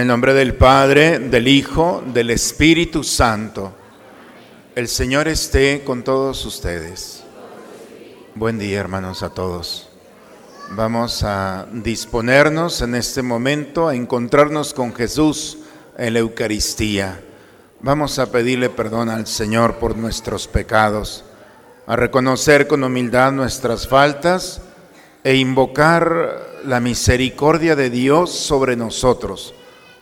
En el nombre del Padre, del Hijo, del Espíritu Santo. El Señor esté con todos ustedes. Buen día, hermanos, a todos. Vamos a disponernos en este momento a encontrarnos con Jesús en la Eucaristía. Vamos a pedirle perdón al Señor por nuestros pecados, a reconocer con humildad nuestras faltas e invocar la misericordia de Dios sobre nosotros.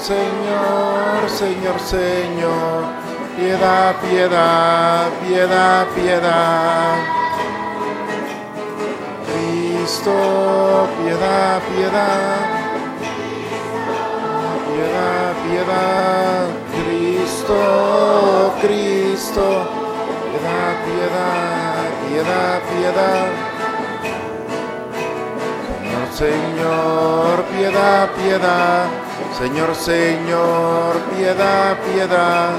Señor, Señor, Señor. Piedad, piedad, piedad, piedad. Cristo, piedad, piedad, piedad, piedad, Cristo, Cristo, piedad, piedad, piedad, piedad. Señor, Señor, piedad, piedad, Señor, Señor, piedad, piedad,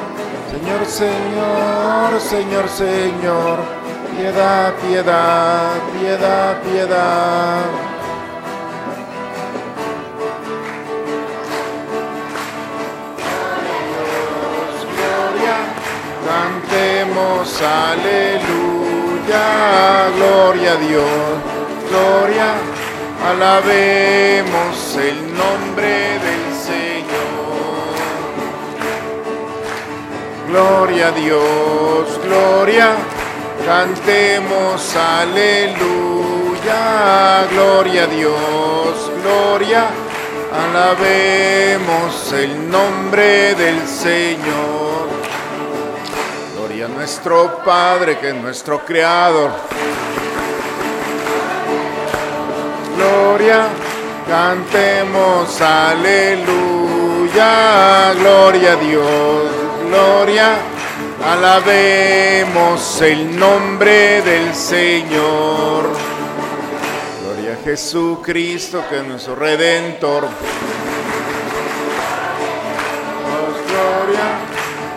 Señor, Señor, Señor, Señor. Piedad, piedad, piedad, piedad. Gloria, cantemos aleluya, gloria a Dios, gloria, alabemos el nombre del Gloria a Dios, gloria. Cantemos aleluya, gloria a Dios, gloria, alabemos el nombre del Señor. Gloria a nuestro Padre que es nuestro Creador. Gloria, cantemos aleluya, gloria a Dios, gloria Alabemos el nombre del Señor. Gloria a Jesucristo, que es nuestro redentor. gloria,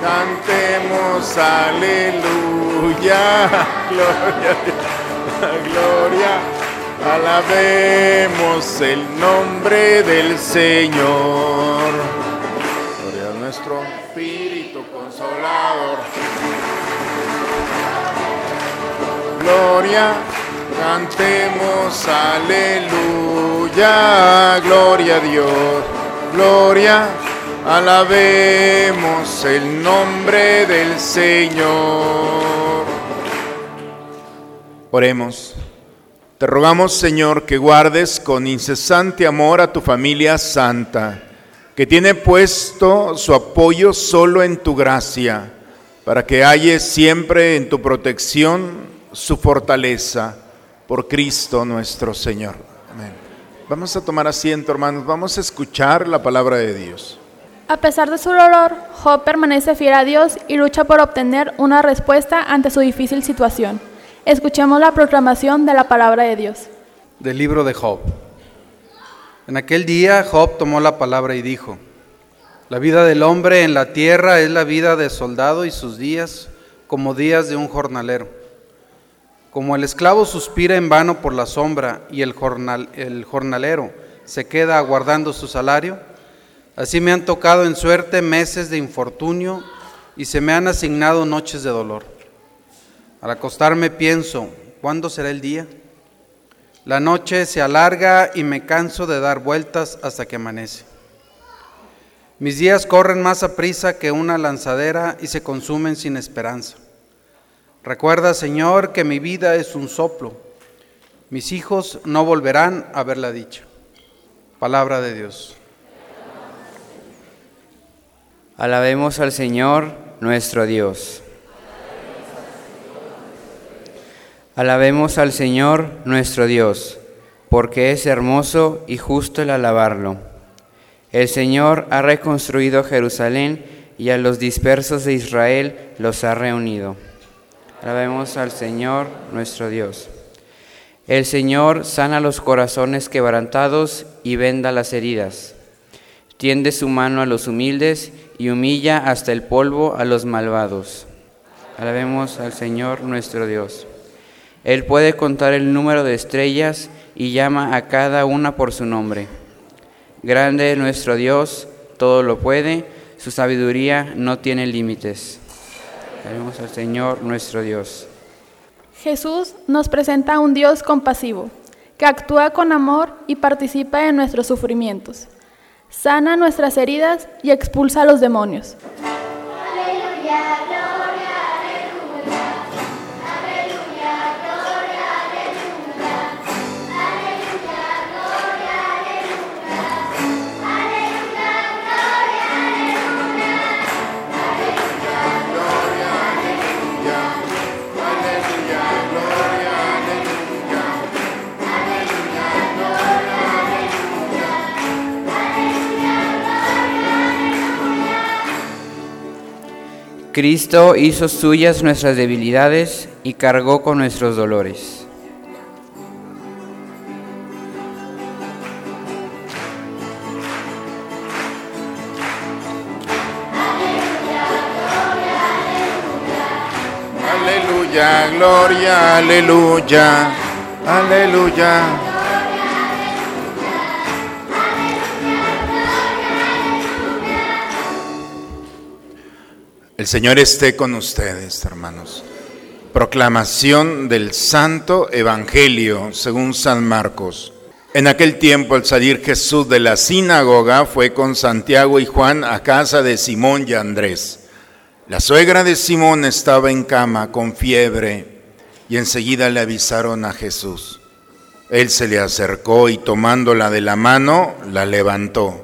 cantemos aleluya. Gloria, gloria. Alabemos el nombre del Señor. Nuestro Espíritu Consolador. Gloria, cantemos aleluya, gloria a Dios, gloria, alabemos el nombre del Señor. Oremos. Te rogamos, Señor, que guardes con incesante amor a tu familia santa que tiene puesto su apoyo solo en tu gracia, para que halle siempre en tu protección su fortaleza por Cristo nuestro Señor. Amén. Vamos a tomar asiento, hermanos, vamos a escuchar la palabra de Dios. A pesar de su dolor, Job permanece fiel a Dios y lucha por obtener una respuesta ante su difícil situación. Escuchemos la proclamación de la palabra de Dios. Del libro de Job. En aquel día Job tomó la palabra y dijo, la vida del hombre en la tierra es la vida de soldado y sus días como días de un jornalero. Como el esclavo suspira en vano por la sombra y el, el jornalero se queda aguardando su salario, así me han tocado en suerte meses de infortunio y se me han asignado noches de dolor. Al acostarme pienso, ¿cuándo será el día? La noche se alarga y me canso de dar vueltas hasta que amanece. Mis días corren más a prisa que una lanzadera y se consumen sin esperanza. Recuerda, Señor, que mi vida es un soplo. Mis hijos no volverán a verla dicha. Palabra de Dios. Alabemos al Señor nuestro Dios. Alabemos al Señor nuestro Dios, porque es hermoso y justo el alabarlo. El Señor ha reconstruido Jerusalén y a los dispersos de Israel los ha reunido. Alabemos al Señor nuestro Dios. El Señor sana los corazones quebrantados y venda las heridas. Tiende su mano a los humildes y humilla hasta el polvo a los malvados. Alabemos al Señor nuestro Dios. Él puede contar el número de estrellas y llama a cada una por su nombre. Grande es nuestro Dios, todo lo puede, su sabiduría no tiene límites. Alabemos al Señor nuestro Dios. Jesús nos presenta a un Dios compasivo, que actúa con amor y participa en nuestros sufrimientos sana nuestras heridas y expulsa a los demonios. Cristo hizo suyas nuestras debilidades y cargó con nuestros dolores. Aleluya, gloria, aleluya, aleluya. El Señor esté con ustedes, hermanos. Proclamación del Santo Evangelio según San Marcos. En aquel tiempo, al salir Jesús de la sinagoga, fue con Santiago y Juan a casa de Simón y Andrés. La suegra de Simón estaba en cama con fiebre y enseguida le avisaron a Jesús. Él se le acercó y tomándola de la mano, la levantó.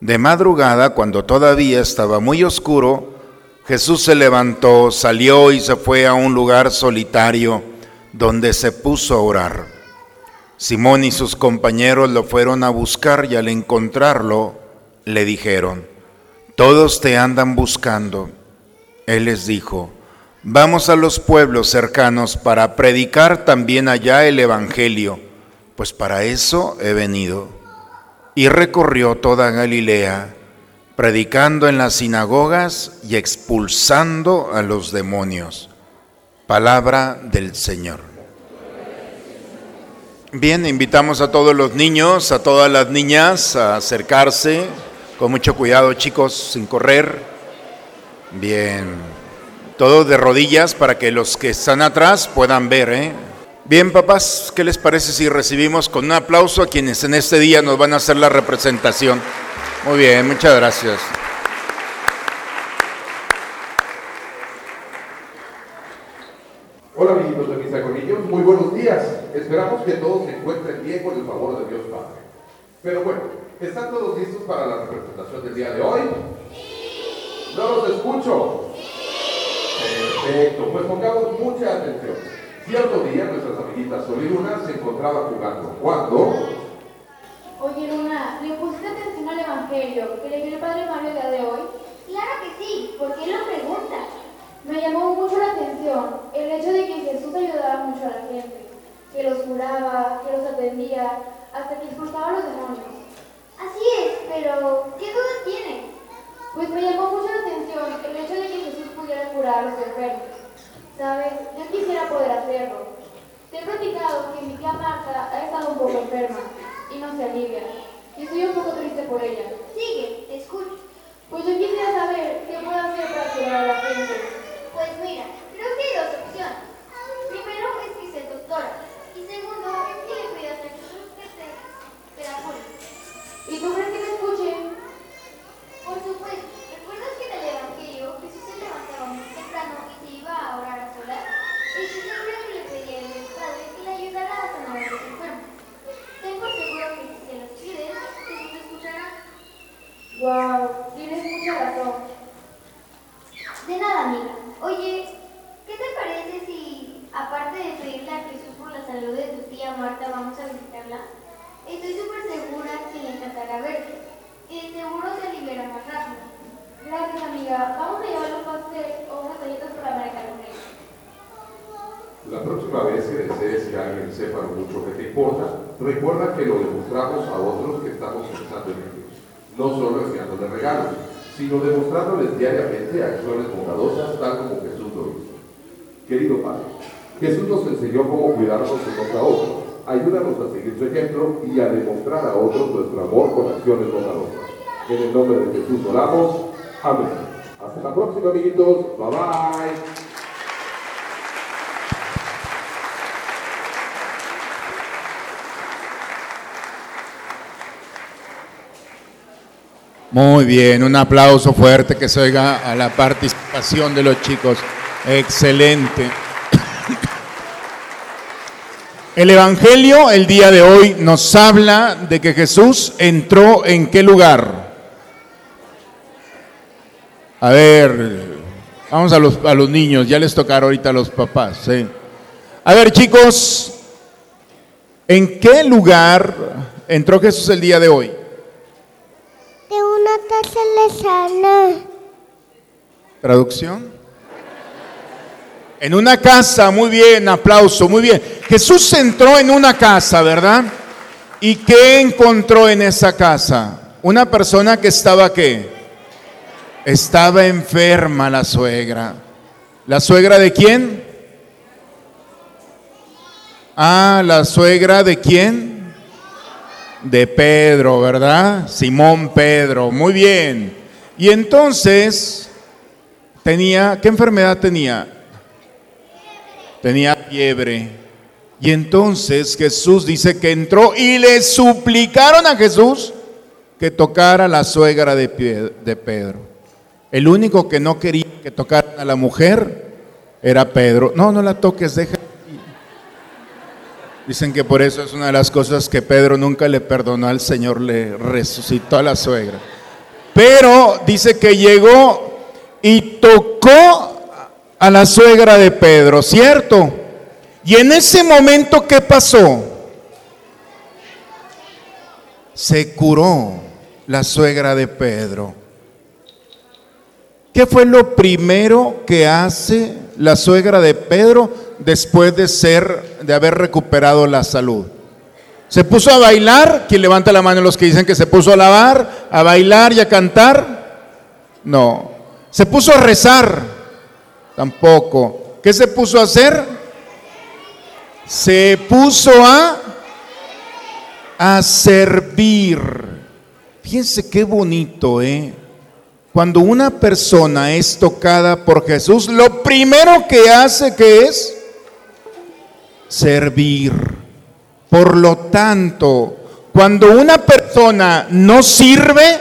De madrugada, cuando todavía estaba muy oscuro, Jesús se levantó, salió y se fue a un lugar solitario donde se puso a orar. Simón y sus compañeros lo fueron a buscar y al encontrarlo le dijeron, todos te andan buscando. Él les dijo, vamos a los pueblos cercanos para predicar también allá el Evangelio, pues para eso he venido y recorrió toda Galilea, predicando en las sinagogas y expulsando a los demonios. Palabra del Señor. Bien, invitamos a todos los niños, a todas las niñas a acercarse con mucho cuidado, chicos, sin correr. Bien, todos de rodillas para que los que están atrás puedan ver, ¿eh? Bien, papás, ¿qué les parece si recibimos con un aplauso a quienes en este día nos van a hacer la representación? Muy bien, muchas gracias. Hola amiguitos de Misa Corrillos, muy buenos días. Esperamos que todos se encuentren bien con el favor de Dios Padre. Pero bueno, ¿están todos listos para la representación del día de hoy? No los escucho. Perfecto, pues pongamos mucha atención. Cierto día nuestras amiguitas Sol y Luna se encontraban jugando. ¿Cuándo? Oye Luna, ¿le pusiste atención al Evangelio que leyó el Padre Mario el día de hoy? Claro que sí, porque él lo pregunta. Me llamó mucho la atención el hecho de que Jesús ayudaba mucho a la gente, que los curaba, que los atendía, hasta que expulsaba a los demonios. Así es, pero ¿qué duda tiene? Pues me llamó mucho la atención el hecho de que Sabes, yo quisiera poder hacerlo. Te he platicado que mi tía Marta ha estado un poco enferma y no se alivia. Y estoy un poco triste por ella. Sigue, te escucho. Pues yo quisiera saber qué puedo hacer para curar a la gente. Pues mira, creo que hay dos opciones. Primero es que seas doctora. Y segundo es que le a que te, te la cure. ¿Y tú crees que me escuche? Por supuesto. ¿Recuerdas que en el Evangelio Jesús se levantaba muy temprano y se iba a orar a Wow, tienes mucha razón. De nada, amiga. Oye, ¿qué te parece si, aparte de pedirle a Jesús por la salud de tu tía Marta, vamos a visitarla? Estoy súper segura que le encantará verte. Y seguro se aliviará más rápido. Gracias, amiga. Vamos a llevarle un pastel o unas galletas para ella. La próxima vez que desees que alguien sepa mucho que te importa, recuerda que lo demostramos a otros que estamos pensando en ellos. No solo enviándoles regalos, sino demostrándoles diariamente acciones bondadosas tal como Jesús lo hizo. Querido Padre, Jesús nos enseñó cómo cuidarnos unos a otros. Ayúdanos a seguir su ejemplo y a demostrar a otros nuestro amor con acciones bondadosas. En el nombre de Jesús oramos. Amén. Hasta la próxima, amiguitos. Bye bye. Muy bien, un aplauso fuerte que se oiga a la participación de los chicos. Excelente. El Evangelio el día de hoy nos habla de que Jesús entró en qué lugar. A ver, vamos a los, a los niños, ya les tocará ahorita a los papás. A ver chicos, ¿en qué lugar entró Jesús el día de hoy? Traducción. En una casa, muy bien, aplauso, muy bien. Jesús entró en una casa, ¿verdad? ¿Y qué encontró en esa casa? Una persona que estaba qué? Estaba enferma la suegra. ¿La suegra de quién? Ah, la suegra de quién? De Pedro, ¿verdad? Simón Pedro, muy bien. Y entonces tenía, ¿qué enfermedad tenía? Tenía fiebre. Y entonces Jesús dice que entró y le suplicaron a Jesús que tocara la suegra de, Pedro. El único que no quería que tocara a la mujer era Pedro. No, no la toques, deja Dicen que por eso es una de las cosas que Pedro nunca le perdonó al Señor, le resucitó a la suegra. Pero dice que llegó y tocó a la suegra de Pedro, ¿cierto? Y en ese momento, ¿qué pasó? Se curó la suegra de Pedro. ¿Qué fue lo primero que hace la suegra de Pedro después de ser de haber recuperado la salud? ¿Se puso a bailar? ¿Quién levanta la mano los que dicen que se puso a lavar, a bailar y a cantar? No. ¿Se puso a rezar? Tampoco. ¿Qué se puso a hacer? Se puso a a servir. Fíjense qué bonito, ¿eh? Cuando una persona es tocada por Jesús, lo primero que hace que es servir. Por lo tanto, cuando una persona no sirve,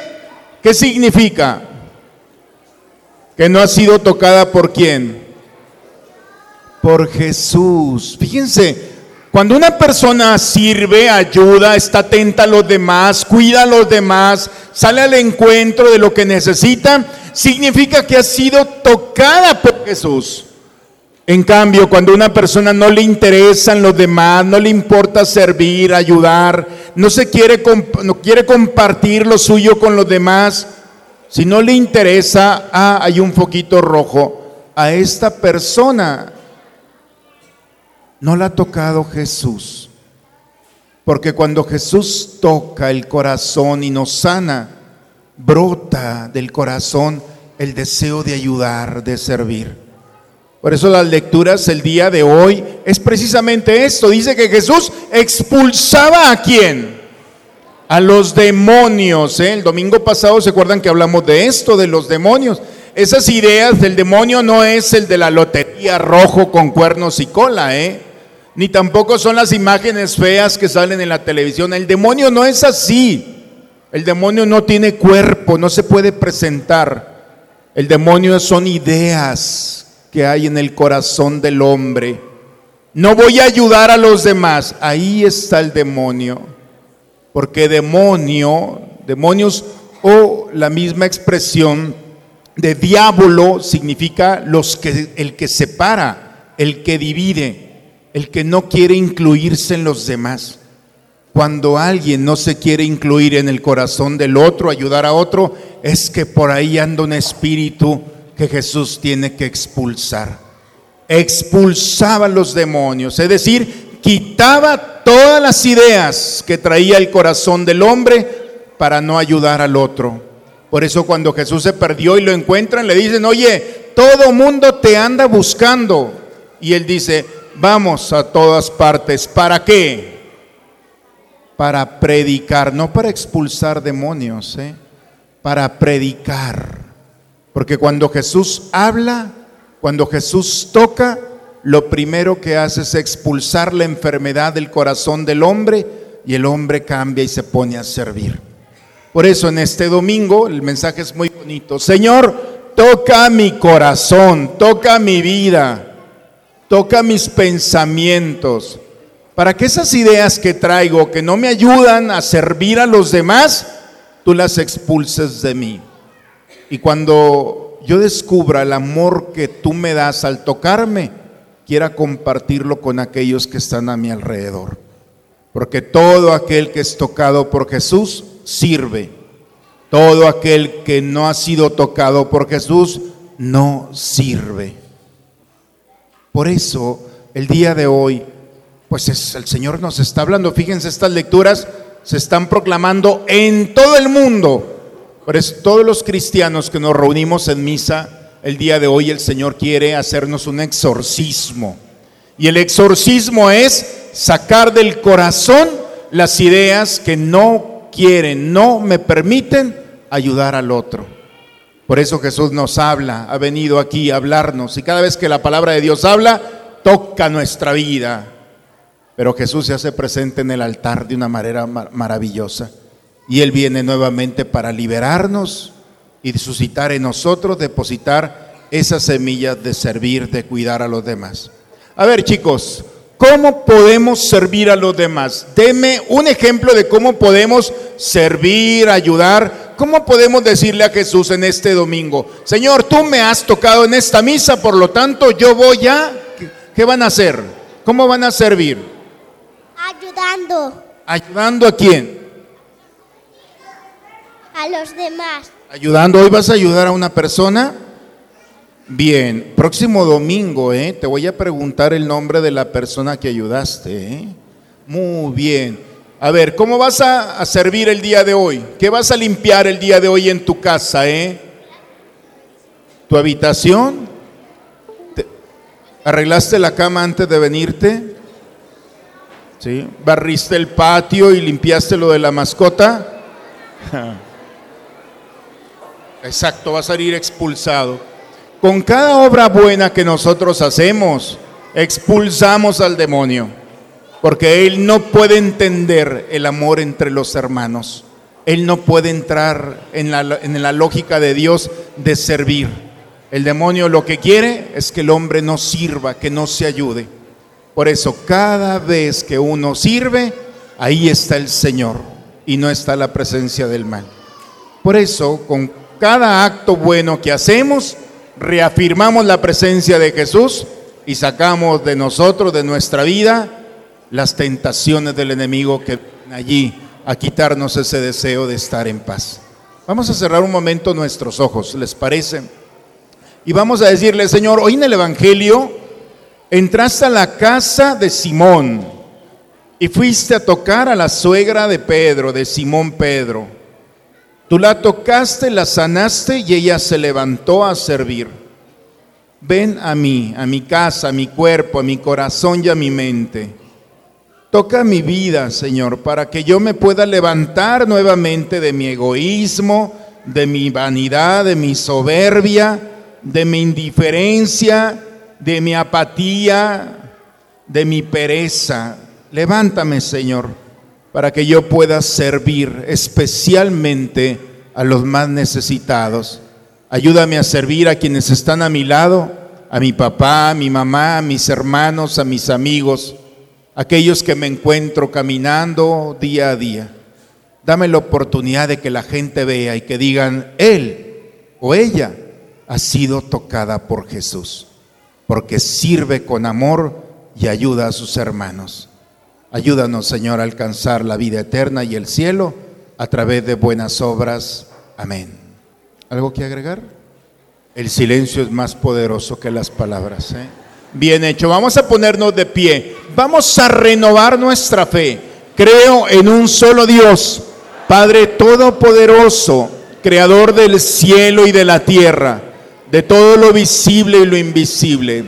¿qué significa? Que no ha sido tocada por quién? Por Jesús. Fíjense, cuando una persona sirve, ayuda, está atenta a los demás, cuida a los demás, sale al encuentro de lo que necesita, significa que ha sido tocada por Jesús. En cambio, cuando una persona no le interesan los demás, no le importa servir, ayudar, no se quiere, no quiere compartir lo suyo con los demás, si no le interesa, ah, hay un foquito rojo, a esta persona no la ha tocado Jesús. Porque cuando Jesús toca el corazón y nos sana, brota del corazón el deseo de ayudar, de servir. Por eso las lecturas el día de hoy es precisamente esto. Dice que Jesús expulsaba a quién? a los demonios. ¿eh? El domingo pasado se acuerdan que hablamos de esto, de los demonios. Esas ideas del demonio no es el de la lotería rojo con cuernos y cola, ¿eh? Ni tampoco son las imágenes feas que salen en la televisión. El demonio no es así. El demonio no tiene cuerpo, no se puede presentar. El demonio son ideas que hay en el corazón del hombre. No voy a ayudar a los demás. Ahí está el demonio. Porque demonio, demonios o la misma expresión de diablo significa los que, el que separa, el que divide, el que no quiere incluirse en los demás. Cuando alguien no se quiere incluir en el corazón del otro, ayudar a otro, es que por ahí anda un espíritu que Jesús tiene que expulsar. Expulsaba los demonios, es decir, quitaba todas las ideas que traía el corazón del hombre para no ayudar al otro. Por eso cuando Jesús se perdió y lo encuentran, le dicen, oye, todo mundo te anda buscando. Y él dice, vamos a todas partes. ¿Para qué? Para predicar, no para expulsar demonios, ¿eh? para predicar. Porque cuando Jesús habla, cuando Jesús toca, lo primero que hace es expulsar la enfermedad del corazón del hombre y el hombre cambia y se pone a servir. Por eso en este domingo el mensaje es muy bonito. Señor, toca mi corazón, toca mi vida, toca mis pensamientos, para que esas ideas que traigo que no me ayudan a servir a los demás, tú las expulses de mí. Y cuando yo descubra el amor que tú me das al tocarme, quiera compartirlo con aquellos que están a mi alrededor. Porque todo aquel que es tocado por Jesús sirve. Todo aquel que no ha sido tocado por Jesús no sirve. Por eso, el día de hoy, pues es, el Señor nos está hablando. Fíjense, estas lecturas se están proclamando en todo el mundo. Por eso, todos los cristianos que nos reunimos en misa, el día de hoy el Señor quiere hacernos un exorcismo. Y el exorcismo es sacar del corazón las ideas que no quieren, no me permiten ayudar al otro. Por eso Jesús nos habla, ha venido aquí a hablarnos y cada vez que la palabra de Dios habla, toca nuestra vida. Pero Jesús se hace presente en el altar de una manera maravillosa. Y Él viene nuevamente para liberarnos y suscitar en nosotros, depositar esas semillas de servir, de cuidar a los demás. A ver chicos, ¿Cómo podemos servir a los demás? Deme un ejemplo de cómo podemos servir, ayudar. ¿Cómo podemos decirle a Jesús en este domingo, Señor, tú me has tocado en esta misa, por lo tanto yo voy a... ¿Qué van a hacer? ¿Cómo van a servir? Ayudando. ¿Ayudando a quién? A los demás. ¿Ayudando? ¿Hoy vas a ayudar a una persona? Bien, próximo domingo, ¿eh? te voy a preguntar el nombre de la persona que ayudaste. ¿eh? Muy bien. A ver, ¿cómo vas a, servir el día de hoy? ¿Qué vas a limpiar el día de hoy en tu casa? Eh? ¿Tu habitación? ¿Arreglaste la cama antes de venirte? ¿Sí? ¿Barriste el patio y limpiaste lo de la mascota? Exacto, vas a salir expulsado. Con cada obra buena que nosotros hacemos, expulsamos al demonio, porque él no puede entender el amor entre los hermanos. Él no puede entrar en la, lógica de Dios de servir. El demonio lo que quiere es que el hombre no sirva, que no se ayude. Por eso cada vez que uno sirve, ahí está el Señor y no está la presencia del mal. Por eso, con cada acto bueno que hacemos, reafirmamos la presencia de Jesús y sacamos de nosotros, de nuestra vida, las tentaciones del enemigo que vienen allí a quitarnos ese deseo de estar en paz. Vamos a cerrar un momento nuestros ojos, ¿les parece? Y vamos a decirle, Señor, hoy en el Evangelio entraste a la casa de Simón y fuiste a tocar a la suegra de Pedro, de Simón Pedro. Tú la tocaste, la sanaste y ella se levantó a servir. Ven a mí, a mi casa, a mi cuerpo, a mi corazón y a mi mente. Toca mi vida, Señor, para que yo me pueda levantar nuevamente de mi egoísmo, de mi vanidad, de mi soberbia, de mi indiferencia, de mi apatía, de mi pereza. Levántame, Señor, para que yo pueda servir especialmente a los más necesitados. Ayúdame a servir a quienes están a mi lado, a mi papá, a mi mamá, a mis hermanos, a mis amigos, aquellos que me encuentro caminando día a día. Dame la oportunidad de que la gente vea y que digan, él o ella ha sido tocada por Jesús, porque sirve con amor y ayuda a sus hermanos. Ayúdanos, Señor, a alcanzar la vida eterna y el cielo a través de buenas obras. Amén. ¿Algo que agregar? El silencio es más poderoso que las palabras. ¿eh? Bien hecho. Vamos a ponernos de pie. Vamos a renovar nuestra fe. Creo en un solo Dios, Padre Todopoderoso, Creador del cielo y de la tierra, de todo lo visible y lo invisible.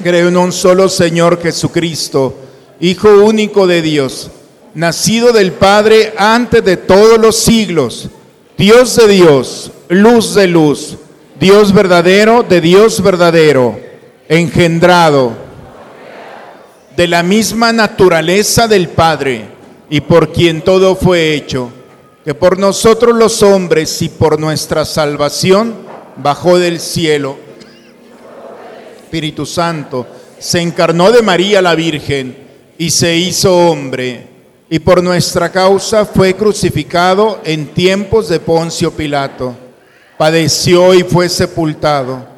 Creo en un solo Señor Jesucristo, Hijo único de Dios, nacido del Padre antes de todos los siglos, Dios de Dios, luz de luz, Dios verdadero de Dios verdadero, engendrado de la misma naturaleza del Padre y por quien todo fue hecho, que por nosotros los hombres y por nuestra salvación bajó del cielo. Espíritu Santo se encarnó de María la Virgen y se hizo hombre, y por nuestra causa fue crucificado en tiempos de Poncio Pilato. Padeció y fue sepultado.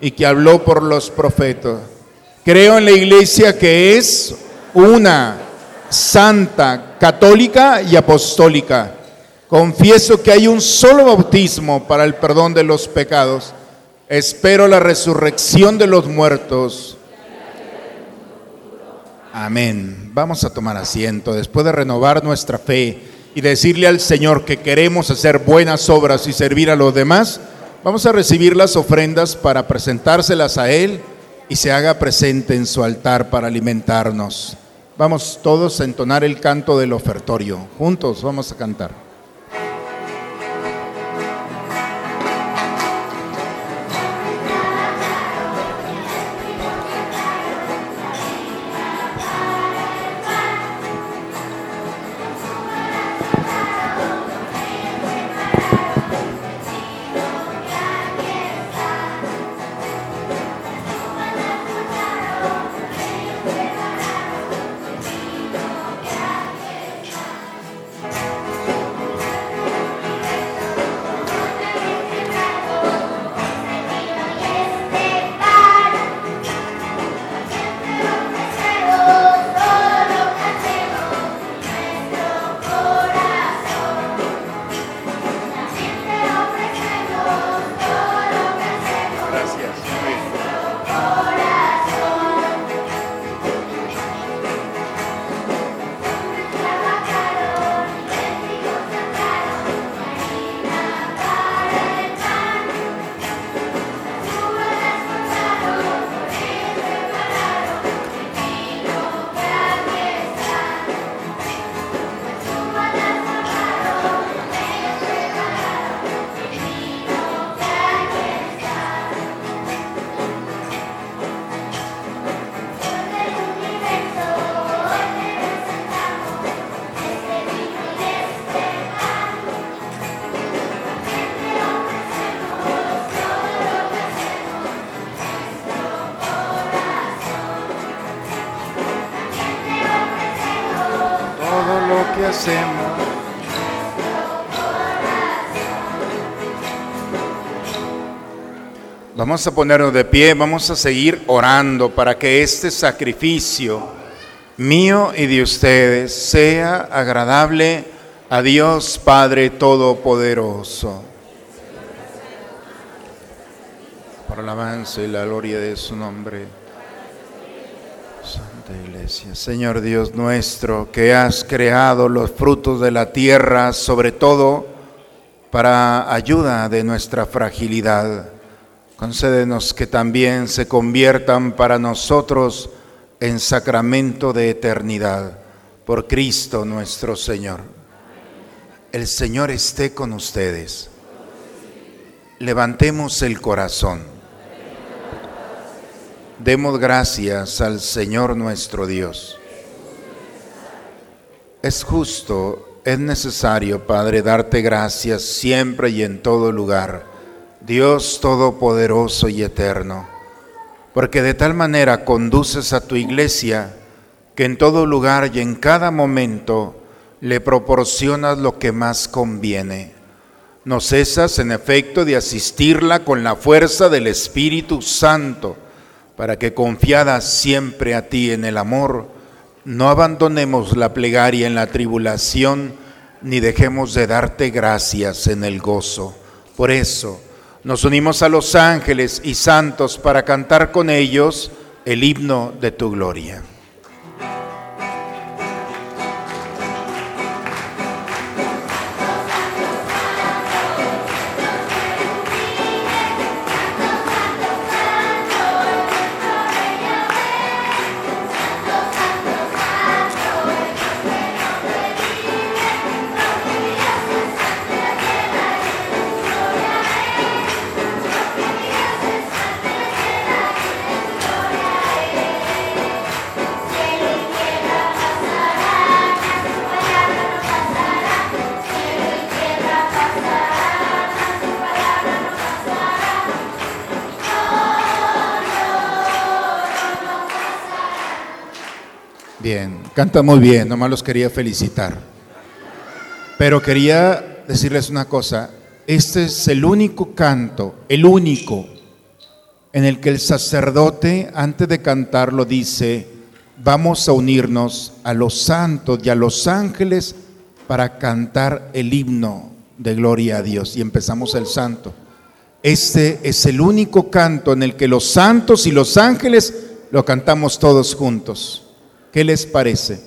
y que habló por los profetas. Creo en la iglesia que es una, santa, católica y apostólica. Confieso que hay un solo bautismo para el perdón de los pecados. Espero la resurrección de los muertos Amén. Vamos a tomar asiento después de renovar nuestra fe y decirle al Señor que queremos hacer buenas obras y servir a los demás. Vamos a recibir las ofrendas para presentárselas a Él y se haga presente en su altar para alimentarnos. Vamos todos a entonar el canto del ofertorio. Juntos vamos a cantar. Vamos a ponernos de pie, vamos a seguir orando para que este sacrificio mío y de ustedes, sea agradable a Dios Padre Todopoderoso. Por el avance y la gloria de su nombre. Santa Iglesia, Señor Dios nuestro, que has creado los frutos de la tierra, sobre todo para ayuda de nuestra fragilidad. Concédenos que también se conviertan para nosotros en sacramento de eternidad. Por Cristo nuestro Señor. El Señor esté con ustedes. Levantemos el corazón. Demos gracias al Señor nuestro Dios. Es justo, es necesario, Padre, darte gracias siempre y en todo lugar, Dios Todopoderoso y Eterno, porque de tal manera conduces a tu iglesia que en todo lugar y en cada momento le proporcionas lo que más conviene. No cesas, en efecto, de asistirla con la fuerza del Espíritu Santo, para que confiada siempre a ti en el amor, no abandonemos la plegaria en la tribulación, ni dejemos de darte gracias en el gozo. Por eso nos unimos a los ángeles y santos para cantar con ellos el himno de tu gloria. Canta muy bien, nomás los quería felicitar. Pero quería decirles una cosa, este es el único canto, el único, en el que el sacerdote antes de cantarlo dice, vamos a unirnos a los santos y a los ángeles para cantar el himno de gloria a Dios. Y empezamos el santo. Este es el único canto en el que los santos y los ángeles lo cantamos todos juntos. ¿Qué les parece?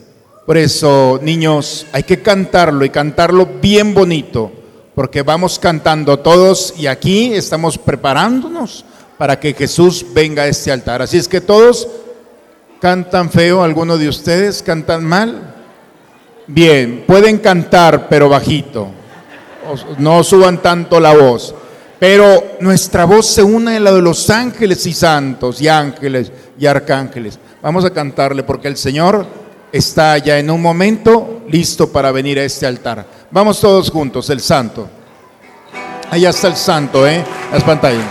Por eso, niños, hay que cantarlo y cantarlo bien bonito, porque vamos cantando todos y aquí estamos preparándonos para que Jesús venga a este altar. Así es que todos cantan feo, algunos de ustedes cantan mal. Bien, pueden cantar, pero bajito. No suban tanto la voz. Pero nuestra voz se une a la de los ángeles y santos y ángeles y arcángeles. Vamos a cantarle porque el Señor está ya en un momento listo para venir a este altar. Vamos todos juntos, el santo. Allá está el santo, ¿eh? Las pantallas.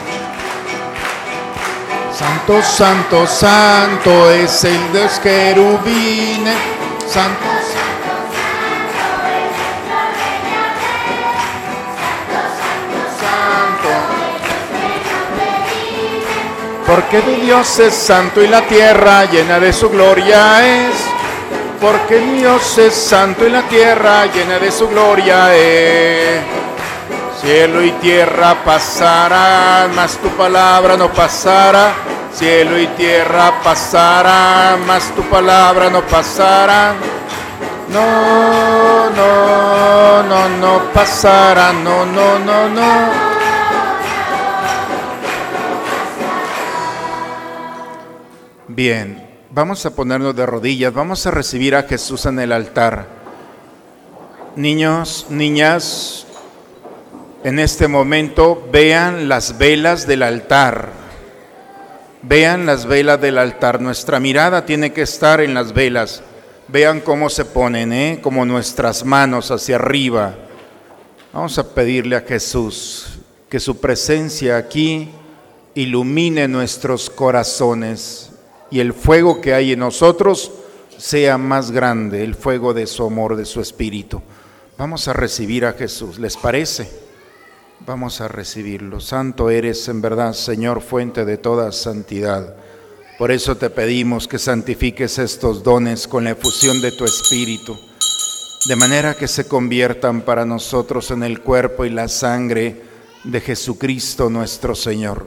Santo, santo, santo es el Dios querubines. Santo, Porque mi Dios es santo y la tierra llena de su gloria es. Porque mi Dios es santo y la tierra llena de su gloria es. Cielo y tierra pasarán, mas tu palabra no pasará. Cielo y tierra pasarán, mas tu palabra no pasará. No, no, no, no pasará, no, no, no, no. Bien, vamos a ponernos de rodillas, vamos a recibir a Jesús en el altar. Niños, niñas, en este momento vean las velas del altar. Vean las velas del altar. Nuestra mirada tiene que estar en las velas. Vean cómo se ponen, ¿eh? como nuestras manos hacia arriba. Vamos a pedirle a Jesús que su presencia aquí ilumine nuestros corazones y el fuego que hay en nosotros sea más grande, el fuego de su amor, de su espíritu. Vamos a recibir a Jesús, ¿les parece? Vamos a recibirlo. Santo eres en verdad, Señor, fuente de toda santidad. Por eso te pedimos que santifiques estos dones con la efusión de tu Espíritu, de manera que se conviertan para nosotros en el cuerpo y la sangre de Jesucristo nuestro Señor,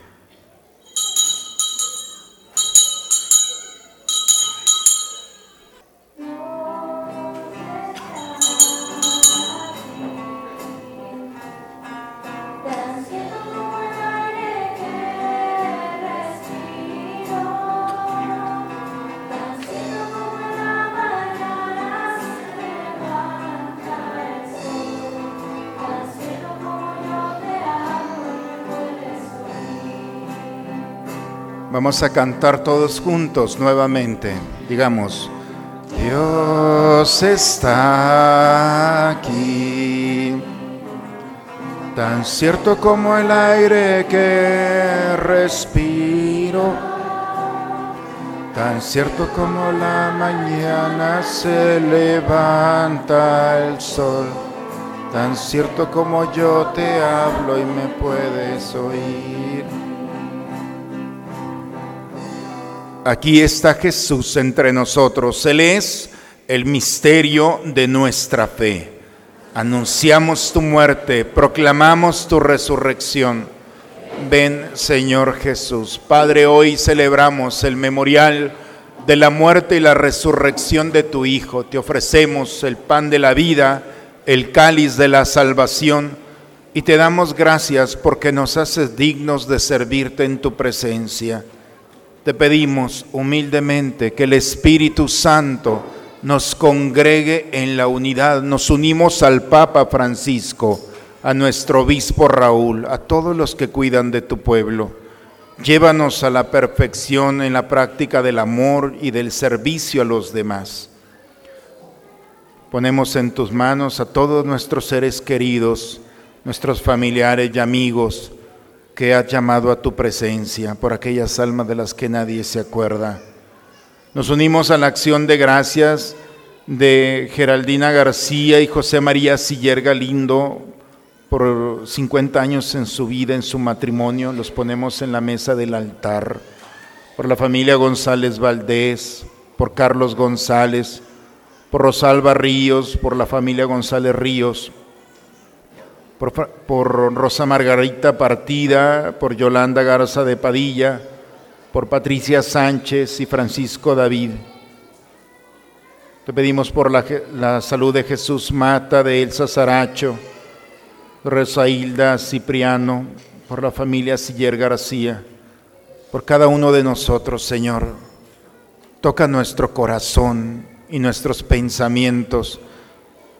Vamos a cantar todos juntos nuevamente. Digamos, Dios está aquí, tan cierto como el aire que respiro, tan cierto como la mañana se levanta el sol, tan cierto como yo te hablo y me puedes oír. Aquí está Jesús entre nosotros. Él es el misterio de nuestra fe. Anunciamos tu muerte, proclamamos tu resurrección. Ven, Señor Jesús. Padre, hoy celebramos el memorial de la muerte y la resurrección de tu Hijo. Te ofrecemos el pan de la vida, el cáliz de la salvación, y te damos gracias porque nos haces dignos de servirte en tu presencia te pedimos humildemente que el Espíritu Santo nos congregue en la unidad. Nos unimos al Papa Francisco, a nuestro obispo Raúl, a todos los que cuidan de tu pueblo. Llévanos a la perfección en la práctica del amor y del servicio a los demás. Ponemos en tus manos a todos nuestros seres queridos, nuestros familiares y amigos, que has llamado a tu presencia, por aquellas almas de las que nadie se acuerda. Nos unimos a la acción de gracias de Geraldina García y José María Siller Galindo por 50 años en su vida, en su matrimonio. Los ponemos en la mesa del altar. Por la familia González Valdés, por Carlos González, por Rosalba Ríos, por la familia González Ríos, por, Rosa Margarita Partida, por Yolanda Garza de Padilla, por Patricia Sánchez y Francisco David. Te pedimos por la, salud de Jesús Mata, de Elsa Saracho, Hilda Cipriano, por la familia Siller García, por cada uno de nosotros, Señor. Toca nuestro corazón y nuestros pensamientos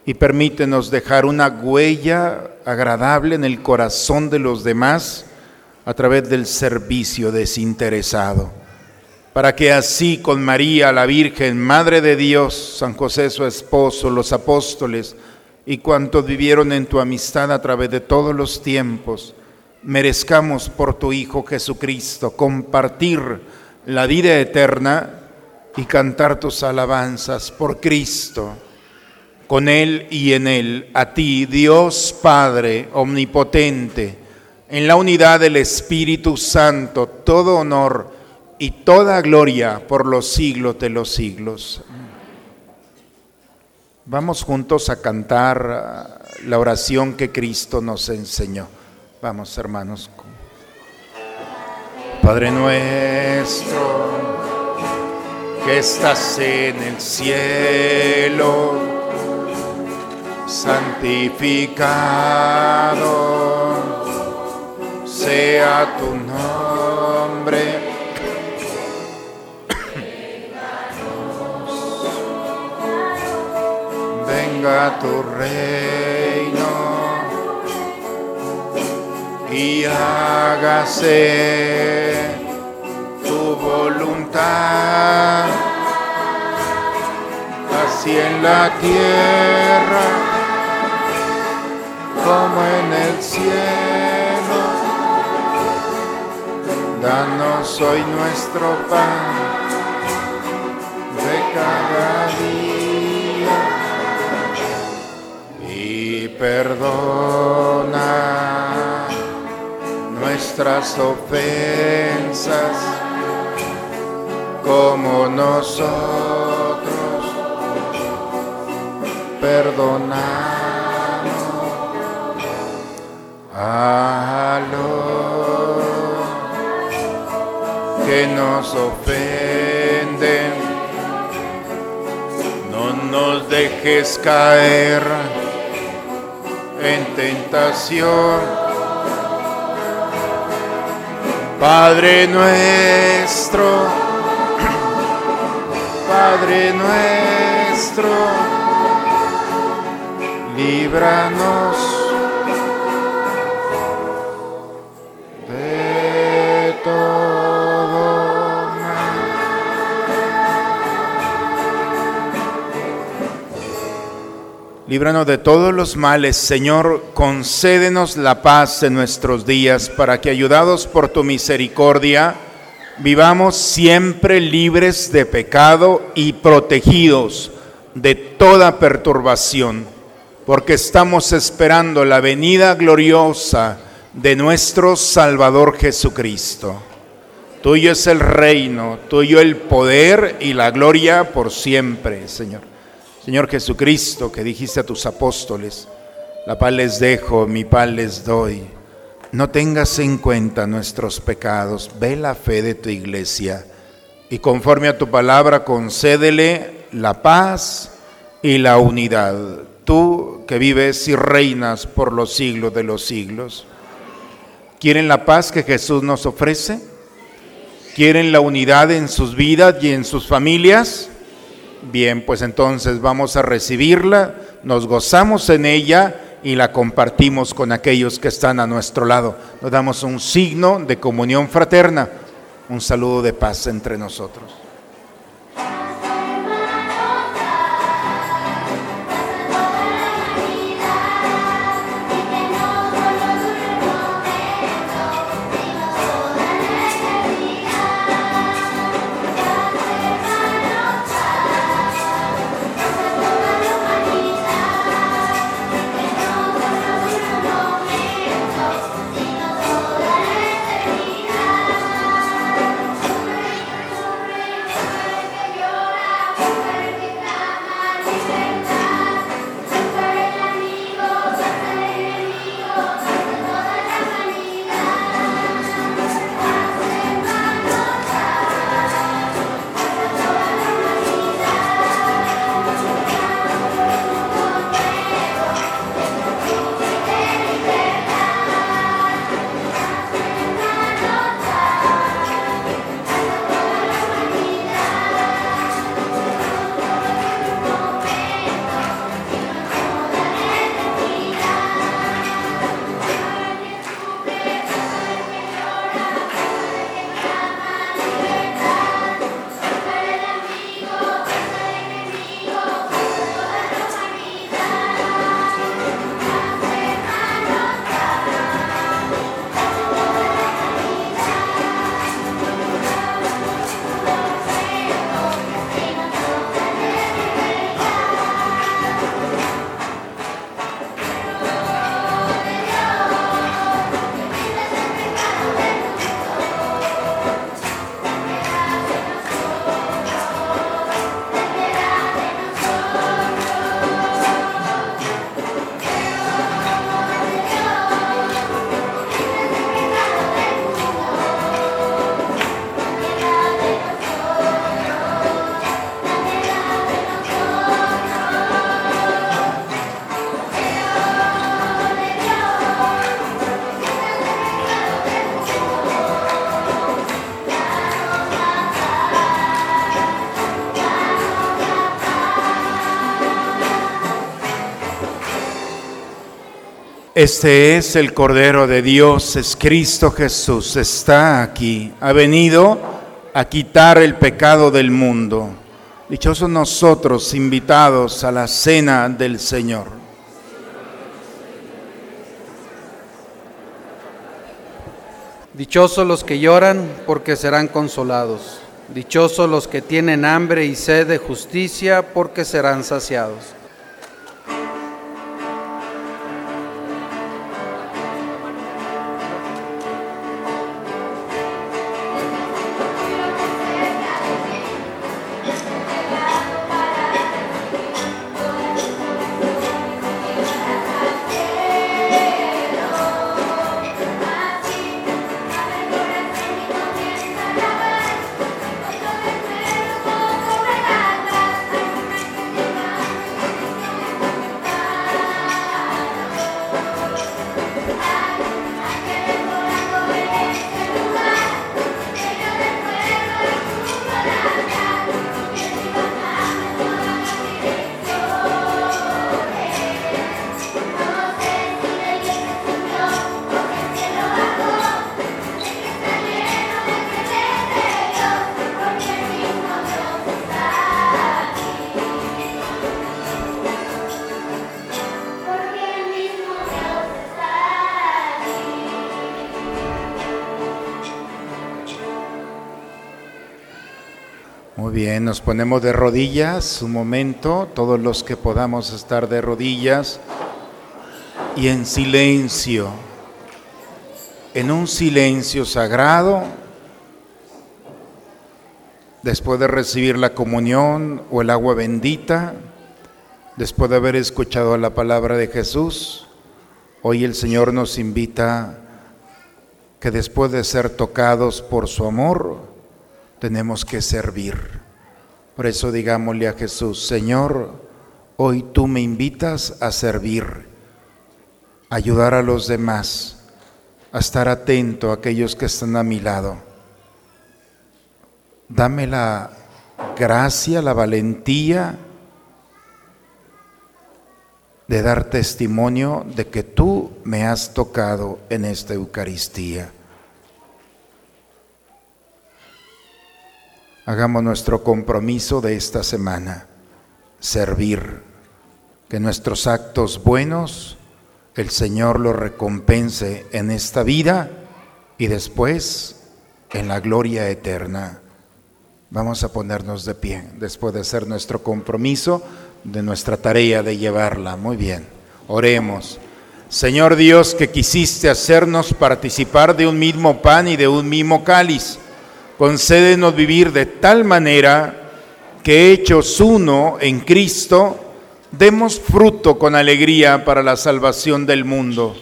y permítenos dejar una huella agradable en el corazón de los demás a través del servicio desinteresado, para que así con María, la Virgen, Madre de Dios, San José su esposo, los apóstoles y cuantos vivieron en tu amistad a través de todos los tiempos, merezcamos por tu Hijo Jesucristo compartir la vida eterna y cantar tus alabanzas por Cristo con Él y en Él, a ti, Dios Padre Omnipotente, en la unidad del Espíritu Santo, todo honor y toda gloria por los siglos de los siglos. Vamos juntos a cantar la oración que Cristo nos enseñó. Vamos, hermanos. Padre nuestro, que estás en el cielo, santificado sea tu nombre. Venga tu reino y hágase tu voluntad, así en la tierra como en el cielo. Danos hoy nuestro pan de cada día y perdona nuestras ofensas como nosotros perdonamos a que nos ofenden. No nos dejes caer en tentación. Padre nuestro, Padre nuestro, líbranos Líbranos de todos los males, Señor, concédenos la paz en nuestros días, para que, ayudados por tu misericordia, vivamos siempre libres de pecado y protegidos de toda perturbación, porque estamos esperando la venida gloriosa de nuestro Salvador Jesucristo. Tuyo es el reino, tuyo el poder y la gloria por siempre, Señor. Señor Jesucristo, que dijiste a tus apóstoles, la paz les dejo, mi paz les doy. No tengas en cuenta nuestros pecados, ve la fe de tu iglesia y conforme a tu palabra concédele la paz y la unidad. Tú que vives y reinas por los siglos de los siglos. ¿Quieren la paz que Jesús nos ofrece? ¿Quieren la unidad en sus vidas y en sus familias? Bien, pues entonces vamos a recibirla, nos gozamos en ella y la compartimos con aquellos que están a nuestro lado. Nos damos un signo de comunión fraterna, un saludo de paz entre nosotros. Este es el Cordero de Dios, es Cristo Jesús, está aquí, ha venido a quitar el pecado del mundo. Dichosos nosotros invitados a la cena del Señor. Dichosos los que lloran porque serán consolados. Dichosos los que tienen hambre y sed de justicia porque serán saciados. Nos ponemos de rodillas un momento, todos los que podamos estar de rodillas y en silencio, en un silencio sagrado, después de recibir la comunión o el agua bendita, después de haber escuchado la palabra de Jesús, hoy el Señor nos invita que después de ser tocados por su amor, tenemos que servir. Por eso digámosle a Jesús, Señor, hoy tú me invitas a servir, a ayudar a los demás, a estar atento a aquellos que están a mi lado. Dame la gracia, la valentía de dar testimonio de que tú me has tocado en esta Eucaristía. Hagamos nuestro compromiso de esta semana, servir, que nuestros actos buenos el Señor los recompense en esta vida y después en la gloria eterna. Vamos a ponernos de pie después de hacer nuestro compromiso de nuestra tarea de llevarla. Muy bien, oremos. Señor Dios, que quisiste hacernos participar de un mismo pan y de un mismo cáliz, concédenos vivir de tal manera que hechos uno en Cristo, demos fruto con alegría para la salvación del mundo.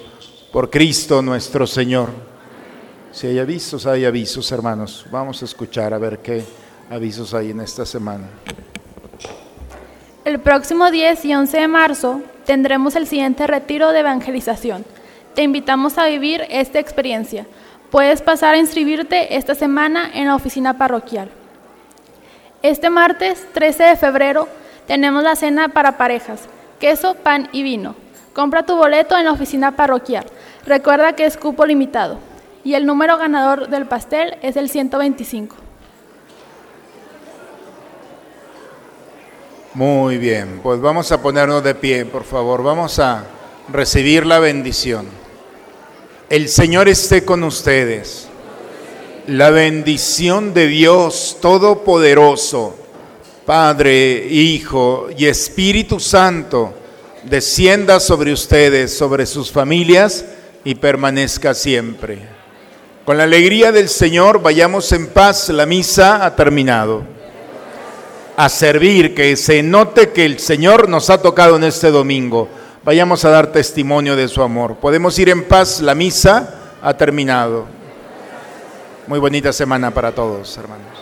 Por Cristo nuestro Señor. Si hay avisos, hay avisos, hermanos. Vamos a escuchar a ver qué avisos hay en esta semana. El próximo 10 y 11 de marzo tendremos el siguiente retiro de evangelización. Te invitamos a vivir esta experiencia. Puedes pasar a inscribirte esta semana en la oficina parroquial. Este martes 13 de febrero tenemos la cena para parejas, queso, pan y vino. Compra tu boleto en la oficina parroquial. Recuerda que es cupo limitado. Y el número ganador del pastel es el 125. Muy bien, pues vamos a ponernos de pie, por favor. Vamos a recibir la bendición. El Señor esté con ustedes. La bendición de Dios Todopoderoso, Padre, Hijo y Espíritu Santo, descienda sobre ustedes, sobre sus familias y permanezca siempre. Con la alegría del Señor, vayamos en paz. La misa ha terminado a servir, que se note que el Señor nos ha tocado en este domingo. Vayamos a dar testimonio de su amor. Podemos ir en paz, la misa ha terminado. Muy bonita semana para todos, hermanos.